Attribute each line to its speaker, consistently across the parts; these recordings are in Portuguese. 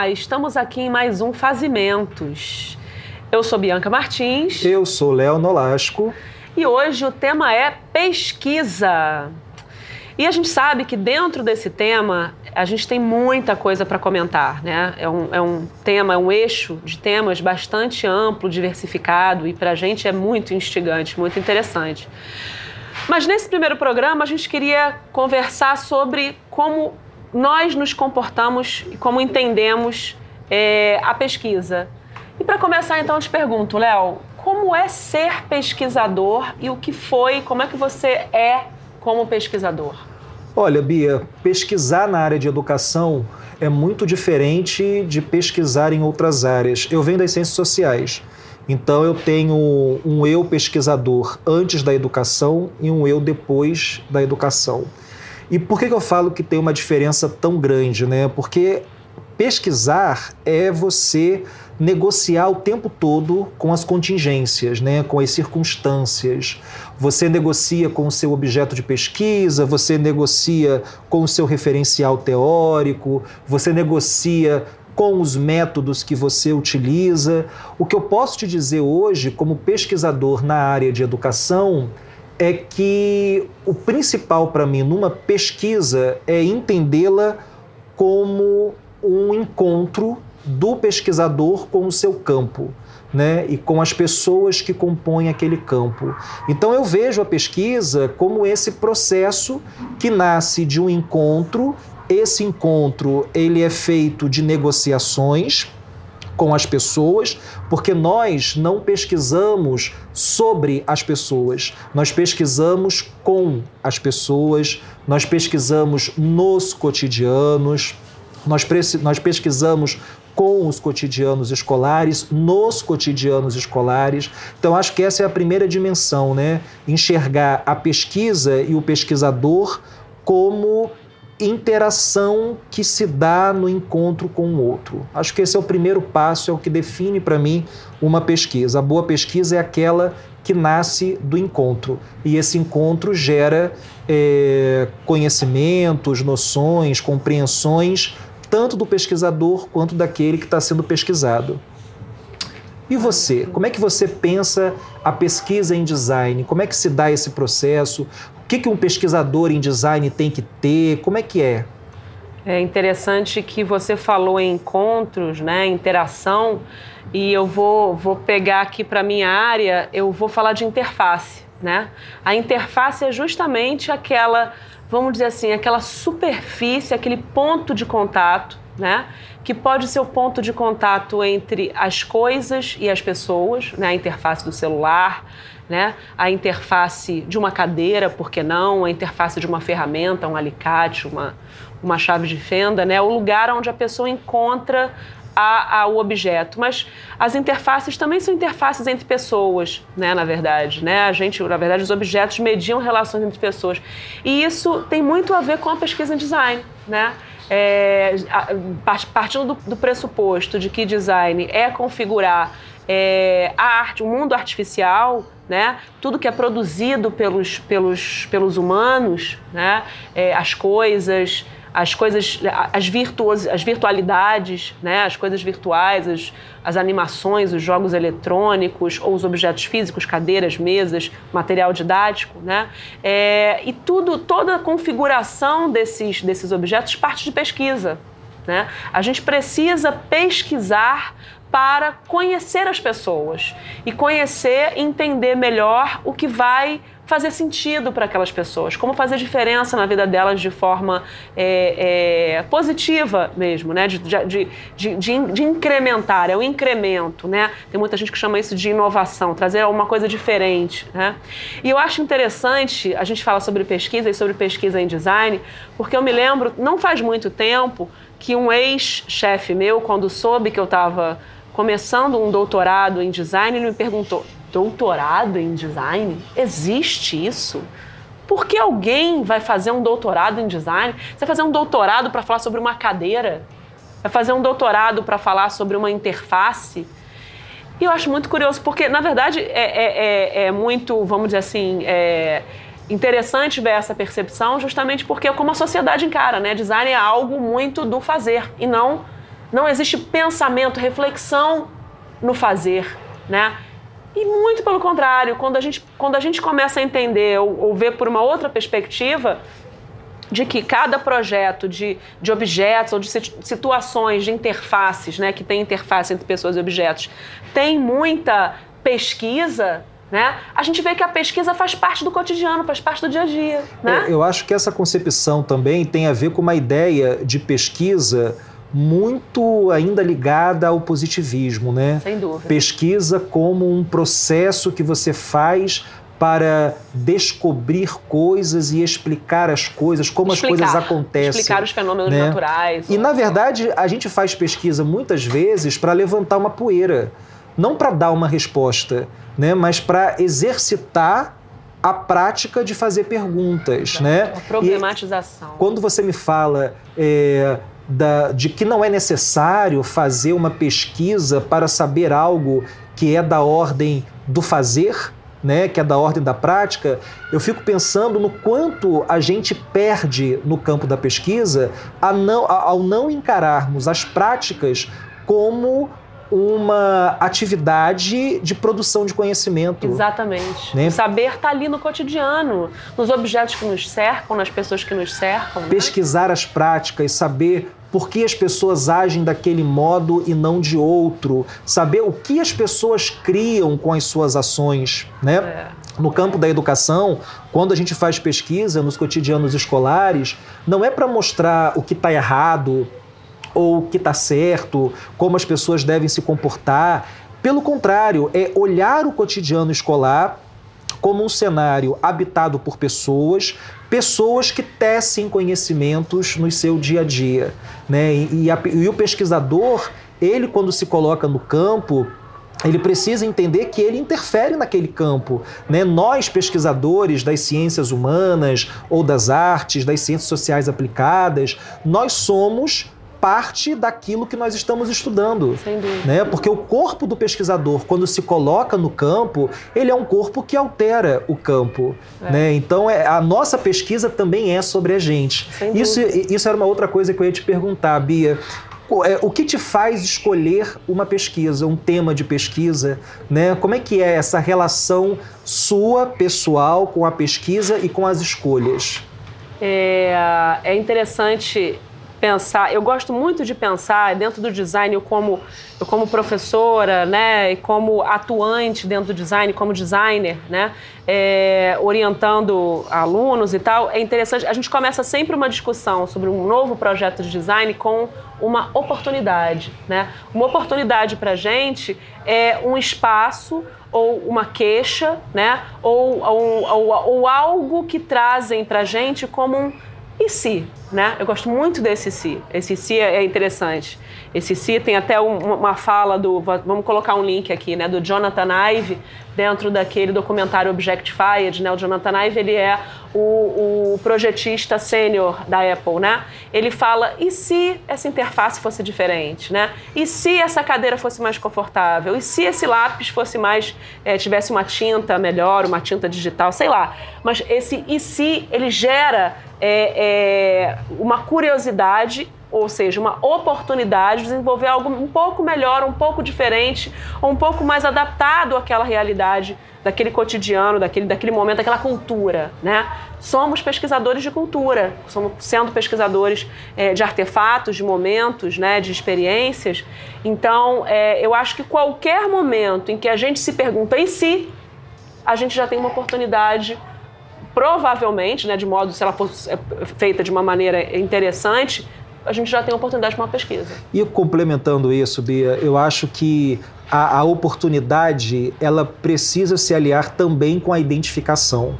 Speaker 1: Olá, estamos aqui em mais um Fazimentos. Eu sou Bianca Martins.
Speaker 2: Eu sou Léo Nolasco.
Speaker 1: E hoje o tema é pesquisa. E a gente sabe que dentro desse tema a gente tem muita coisa para comentar, né? É um, é um tema, é um eixo de temas bastante amplo, diversificado e para a gente é muito instigante, muito interessante. Mas nesse primeiro programa a gente queria conversar sobre como nós nos comportamos e como entendemos é, a pesquisa. E para começar, então, eu te pergunto, Léo, como é ser pesquisador e o que foi, como é que você é como pesquisador?
Speaker 2: Olha, Bia, pesquisar na área de educação é muito diferente de pesquisar em outras áreas. Eu venho das ciências sociais. Então eu tenho um eu pesquisador antes da educação e um eu depois da educação. E por que, eu falo que tem uma diferença tão grande? Né? Porque pesquisar é você negociar o tempo todo com as contingências, né, com as circunstâncias. Você negocia com o seu objeto de pesquisa, você negocia com o seu referencial teórico, você negocia com os métodos que você utiliza. O que eu posso te dizer hoje, como pesquisador na área de educação, é que o principal para mim numa pesquisa é entendê-la como um encontro do pesquisador com o seu campo. Né, e com as pessoas que compõem aquele campo. Então eu vejo a pesquisa como esse processo que nasce de um encontro. Esse encontro ele é feito de negociações com as pessoas, porque nós não pesquisamos sobre as pessoas, nós pesquisamos com as pessoas, nós pesquisamos nos cotidianos, nós, nós pesquisamos com os cotidianos escolares, nos cotidianos escolares. Então, acho que essa é a primeira dimensão, né? Enxergar a pesquisa e o pesquisador como interação que se dá no encontro com o outro. Acho que esse é o primeiro passo, é o que define para mim uma pesquisa. A boa pesquisa é aquela que nasce do encontro. E esse encontro gera é, conhecimentos, noções, compreensões, tanto do pesquisador quanto daquele que está sendo pesquisado. E você? Como é que você pensa a pesquisa em design? Como é que se dá esse processo? O que, que um pesquisador em design tem que ter? Como é que é?
Speaker 1: É interessante que você falou em encontros, né, interação, e eu vou, vou pegar aqui para minha área, eu vou falar de interface, né? A interface é justamente aquela, vamos dizer assim, aquela superfície, aquele ponto de contato né? Que pode ser o ponto de contato entre as coisas e as pessoas, né? A interface do celular, né? A interface de uma cadeira, por que não? A interface de uma ferramenta, um alicate, uma, uma chave de fenda, né? O lugar onde a pessoa encontra a, a, o objeto. Mas as interfaces também são interfaces entre pessoas, né, na verdade. Né? A gente, na verdade, os objetos mediam relações entre pessoas. E isso tem muito a ver com a pesquisa em design. Né? É, partindo do, do, pressuposto de que design é configurar é, a arte, o mundo artificial, né? tudo que é produzido pelos, pelos, pelos humanos, né? É, as coisas, as coisas, as, virtuos, as virtualidades, né? as coisas virtuais, as, as animações, os jogos eletrônicos ou os objetos físicos, cadeiras, mesas, material didático, né? É, e tudo, toda a configuração desses, desses objetos parte de pesquisa. Né? A gente precisa pesquisar para conhecer as pessoas e conhecer e entender melhor o que vai fazer sentido para aquelas pessoas, como fazer diferença na vida delas de forma é, é, positiva mesmo, né? De, de, de, de, incrementar, é o incremento, né? Tem muita gente que chama isso de inovação, trazer uma coisa diferente, né? E eu acho interessante a gente falar sobre pesquisa e sobre pesquisa em design, porque eu me lembro, não faz muito tempo, que um ex-chefe meu, quando soube que eu estava começando um doutorado em design, ele me perguntou: doutorado em design? Existe isso? Por que alguém vai fazer um doutorado em design? Você vai fazer um doutorado para falar sobre uma cadeira? Vai fazer um doutorado para falar sobre uma interface? E eu acho muito curioso, porque, na verdade, é, é, é, é muito, vamos dizer assim, é interessante ver essa percepção, justamente porque é como a sociedade encara, né? Design é algo muito do fazer e não Não existe pensamento, reflexão no fazer, né? E muito pelo contrário, quando a gente, quando a gente começa a entender ou, ou ver por uma outra perspectiva, de que cada projeto de, de objetos ou de situações, de interfaces, né, que tem interface entre pessoas e objetos, tem muita pesquisa, né? A gente vê que a pesquisa faz parte do cotidiano, faz parte do dia a dia. Né?
Speaker 2: Eu, eu acho que essa concepção também tem a ver com uma ideia de pesquisa muito ainda ligada ao positivismo, né?
Speaker 1: Sem dúvida.
Speaker 2: Pesquisa como um processo que você faz para descobrir coisas e explicar as coisas, como explicar, as coisas acontecem.
Speaker 1: Explicar os fenômenos né? naturais.
Speaker 2: E, ou... na verdade, a gente faz pesquisa muitas vezes para levantar uma poeira, não para dar uma resposta, né? mas para exercitar a prática de fazer perguntas. Né?
Speaker 1: A problematização.
Speaker 2: E quando você me fala é, da, de que não é necessário fazer uma pesquisa para saber algo que é da ordem do fazer, né, que é da ordem da prática, eu fico pensando no quanto a gente perde no campo da pesquisa não, ao não encararmos as práticas como uma atividade de produção de conhecimento.
Speaker 1: Exatamente. Né? O saber está ali no cotidiano, nos objetos que nos cercam, nas pessoas que nos cercam. Né?
Speaker 2: Pesquisar né? as práticas, saber por que as pessoas agem daquele modo e não de outro, saber o que as pessoas criam com as suas ações, né? É. No campo da educação, quando a gente faz pesquisa nos cotidianos escolares, não é para mostrar o que está errado ou o que está certo, como as pessoas devem se comportar. Pelo contrário, é olhar o cotidiano escolar como um cenário habitado por pessoas, pessoas que tecem conhecimentos no seu dia a dia. Né? E, e, a, e o pesquisador, ele quando se coloca no campo, ele precisa entender que ele interfere naquele campo. Né? Nós, pesquisadores das ciências humanas ou das artes, das ciências sociais aplicadas, nós somos parte daquilo que nós estamos estudando.
Speaker 1: Sem dúvida.
Speaker 2: Né? Porque o corpo do pesquisador, quando se coloca no campo, ele é um corpo que altera o campo. É. Né? Então, é, a nossa pesquisa também é sobre a gente. isso, isso era uma outra coisa que eu ia te perguntar, Bia. É, o que te faz escolher uma pesquisa, um tema de pesquisa, né? Como é que é essa relação sua, pessoal, com a pesquisa e com as escolhas?
Speaker 1: É, é interessante pensar, eu gosto muito de pensar dentro do design eu como eu como professora, né, e como atuante dentro do design, como designer, né, é, orientando alunos e tal, é interessante. A gente começa sempre uma discussão sobre um novo projeto de design com uma oportunidade, né? Uma oportunidade para gente é um espaço ou uma queixa, né? Ou, ou, ou, ou algo que trazem para gente como um e se, né? Eu gosto muito desse se. Esse se é interessante. Esse se tem até um, uma fala do, vamos colocar um link aqui, né, do Jonathan Ive, dentro daquele documentário Objectified, né? O Jonathan Ive, ele é o, o projetista sênior da Apple, né? Ele fala, e se essa interface fosse diferente, né? E se essa cadeira fosse mais confortável? E se esse lápis fosse mais, é, tivesse uma tinta melhor, uma tinta digital, sei lá. Mas esse e se, ele gera é, é, uma curiosidade ou seja, uma oportunidade de desenvolver algo um pouco melhor, um pouco diferente, ou um pouco mais adaptado àquela realidade, daquele cotidiano, daquele, daquele momento, daquela cultura, né? Somos pesquisadores de cultura, somos sendo pesquisadores é, de artefatos, de momentos, né, de experiências. Então, é, eu acho que qualquer momento em que a gente se pergunta em si, a gente já tem uma oportunidade provavelmente, né, de modo se ela for é, feita de uma maneira interessante, a gente já tem oportunidade para uma pesquisa.
Speaker 2: E complementando isso, Bia, eu acho que a, a oportunidade ela precisa se aliar também com a identificação.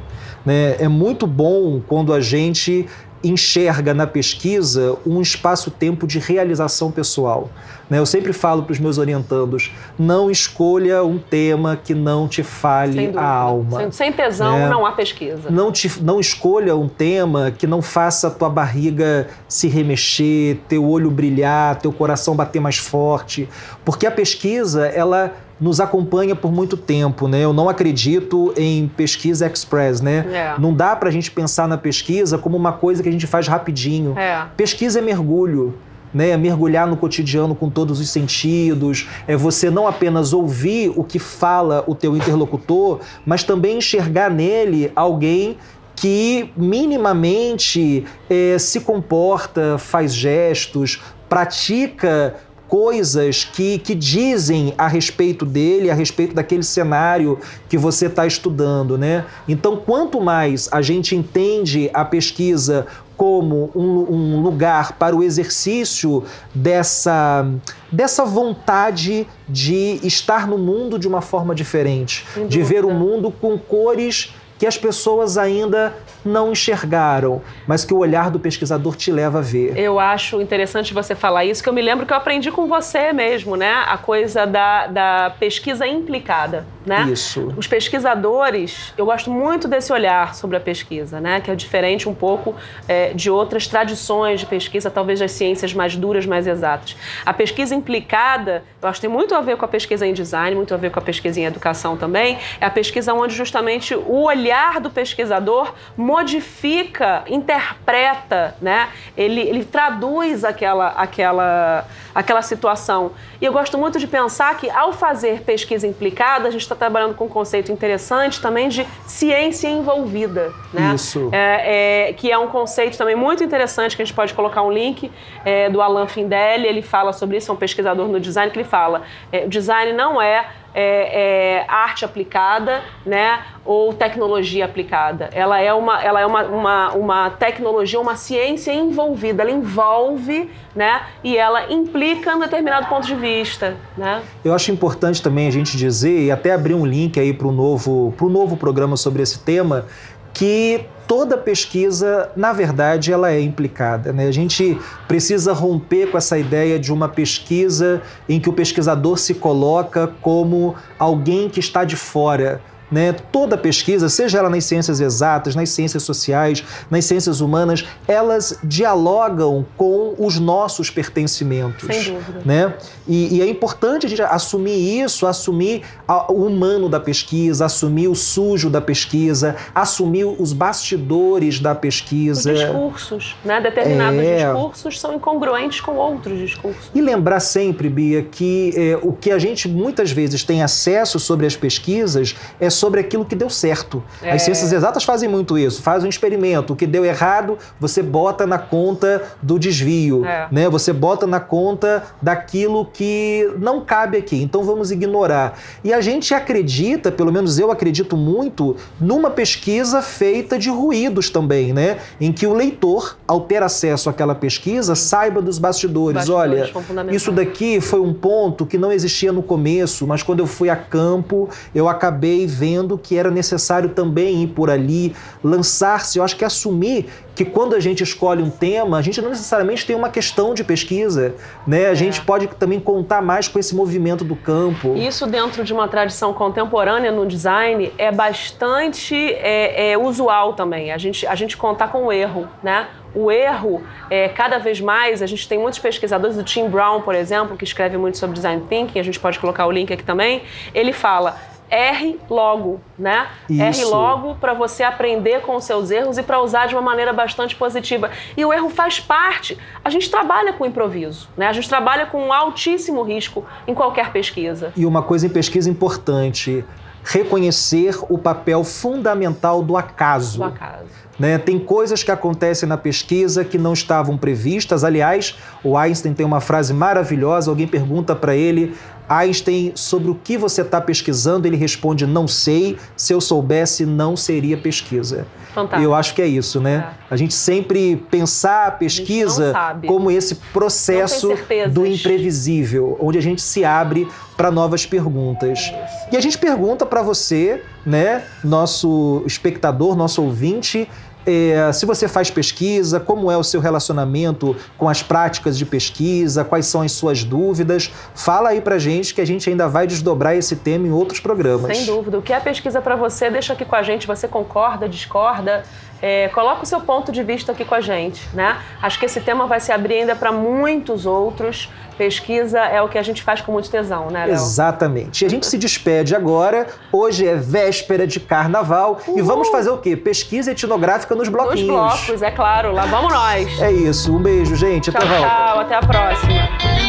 Speaker 2: Né? É muito bom quando a gente enxerga na pesquisa um espaço-tempo de realização pessoal. Né? Eu sempre falo para os meus orientandos: não escolha um tema que não te fale a alma.
Speaker 1: Sem, sem tesão né? não há pesquisa.
Speaker 2: Não, te, não escolha um tema que não faça a tua barriga se remexer, teu olho brilhar, teu coração bater mais forte. Porque a pesquisa, ela nos acompanha por muito tempo, né? Eu não acredito em pesquisa express, né? É. Não dá para a gente pensar na pesquisa como uma coisa que a gente faz rapidinho. É. Pesquisa é mergulho. né? mergulhar no cotidiano com todos os sentidos, é você não apenas ouvir o que fala o teu interlocutor, mas também enxergar nele alguém que minimamente é, se comporta, faz gestos, pratica coisas que, que dizem a respeito dele, a respeito daquele cenário que você está estudando, né? Então, quanto mais a gente entende a pesquisa como um, um, lugar para o exercício dessa, dessa vontade de estar no mundo de uma forma diferente, de ver o mundo com cores que as pessoas ainda não enxergaram, mas que o olhar do pesquisador te leva a ver.
Speaker 1: Eu acho interessante você falar isso, que eu me lembro que eu aprendi com você mesmo, né? A coisa da, da pesquisa implicada, né?
Speaker 2: Isso.
Speaker 1: Os pesquisadores, eu gosto muito desse olhar sobre a pesquisa, né? Que é diferente um pouco é, de outras tradições de pesquisa, talvez das ciências mais duras, mais exatas. A pesquisa implicada, eu acho que tem muito a ver com a pesquisa em design, muito a ver com a pesquisa em educação também. É a pesquisa onde justamente o olhar do pesquisador modifica, interpreta, né? Ele, ele traduz aquela, aquela, aquela situação. E eu gosto muito de pensar que, ao fazer pesquisa implicada, a gente está trabalhando com um conceito interessante também de ciência envolvida, né?
Speaker 2: Isso.
Speaker 1: É, é, que é um conceito também muito interessante que a gente pode colocar um link é, do Alan Findelli. Ele fala sobre isso, é um pesquisador no design que ele fala: é, o design não é é, é, arte aplicada, né, ou tecnologia aplicada. Ela é uma, ela é uma, uma, uma tecnologia, uma ciência envolvida. Ela envolve, né, e ela implica um determinado ponto de vista, né.
Speaker 2: Eu acho importante também a gente dizer e até abrir um link aí para o novo, pro novo programa sobre esse tema que toda pesquisa, na verdade, ela é implicada. Né? A gente precisa romper com essa ideia de uma pesquisa em que o pesquisador se coloca como alguém que está de fora né? Toda pesquisa, seja ela nas ciências exatas, nas ciências sociais, nas ciências humanas, elas dialogam com os nossos pertencimentos.
Speaker 1: Sem dúvida.
Speaker 2: Né? E, e é importante a gente assumir isso, assumir a, o humano da pesquisa, assumir o sujo da pesquisa, assumir os bastidores da pesquisa.
Speaker 1: Os discursos, né? Determinados é... discursos são incongruentes com outros discursos.
Speaker 2: E lembrar sempre, Bia, que é, o que a gente muitas vezes tem acesso sobre as pesquisas é sobre aquilo que deu certo. É. As ciências exatas fazem muito isso. Faz um experimento, o que deu errado, você bota na conta do desvio, é. né? Você bota na conta daquilo que não cabe aqui. Então vamos ignorar. E a gente acredita, pelo menos eu acredito muito, numa pesquisa feita de ruídos também, né? Em que o leitor, ao ter acesso àquela pesquisa, saiba dos bastidores. bastidores Olha, isso daqui foi um ponto que não existia no começo, mas quando eu fui a campo, eu acabei vendo que era necessário também ir por ali, lançar-se. Eu acho que assumir que quando a gente escolhe um tema, a gente não necessariamente tem uma questão de pesquisa, né? A é. gente pode também contar mais com esse movimento do campo.
Speaker 1: Isso dentro de uma tradição contemporânea no design é bastante é, é usual também. A gente, a gente contar com o erro, né? O erro, é, cada vez mais, a gente tem muitos pesquisadores, o Tim Brown, por exemplo, que escreve muito sobre design thinking, a gente pode colocar o link aqui também. Ele fala: erre logo, né?
Speaker 2: Isso.
Speaker 1: Erre logo para você aprender com os seus erros e para usar de uma maneira bastante positiva. E o erro faz parte. A gente trabalha com improviso, né? A gente trabalha com um altíssimo risco em qualquer pesquisa.
Speaker 2: E uma coisa em pesquisa importante, reconhecer o papel fundamental do acaso.
Speaker 1: Do acaso.
Speaker 2: Né? Tem coisas que acontecem na pesquisa que não estavam previstas. Aliás, o Einstein tem uma frase maravilhosa. Alguém pergunta para ele Einstein, sobre o que você está pesquisando, ele responde: não sei. Se eu soubesse, não seria pesquisa.
Speaker 1: Fantástico.
Speaker 2: Eu acho que é isso, né? É. A gente sempre pensar a pesquisa
Speaker 1: a
Speaker 2: como esse processo do imprevisível, onde a gente se abre para novas perguntas. É e a gente pergunta para você, né, nosso espectador, nosso ouvinte, é, se você faz pesquisa, como é o seu relacionamento com as práticas de pesquisa, quais são as suas dúvidas. Fala aí pra gente que a gente ainda vai desdobrar esse tema em outros programas.
Speaker 1: Sem dúvida. O que é pesquisa para você, deixa aqui com a gente. Você concorda, discorda? É, coloca o seu ponto de vista aqui com a gente, né? Acho que esse tema vai se abrir ainda para muitos outros. Pesquisa é o que a gente faz com muito tesão, né, Léo?
Speaker 2: Exatamente. E a gente se despede agora. Hoje é véspera de carnaval Uhul. e vamos fazer o quê? Pesquisa etnográfica nos bloquinhos.
Speaker 1: Nos blocos, é claro. Lá vamos nós.
Speaker 2: É isso. Um beijo, gente.
Speaker 1: Tchau,
Speaker 2: até volta.
Speaker 1: Tchau, até a próxima.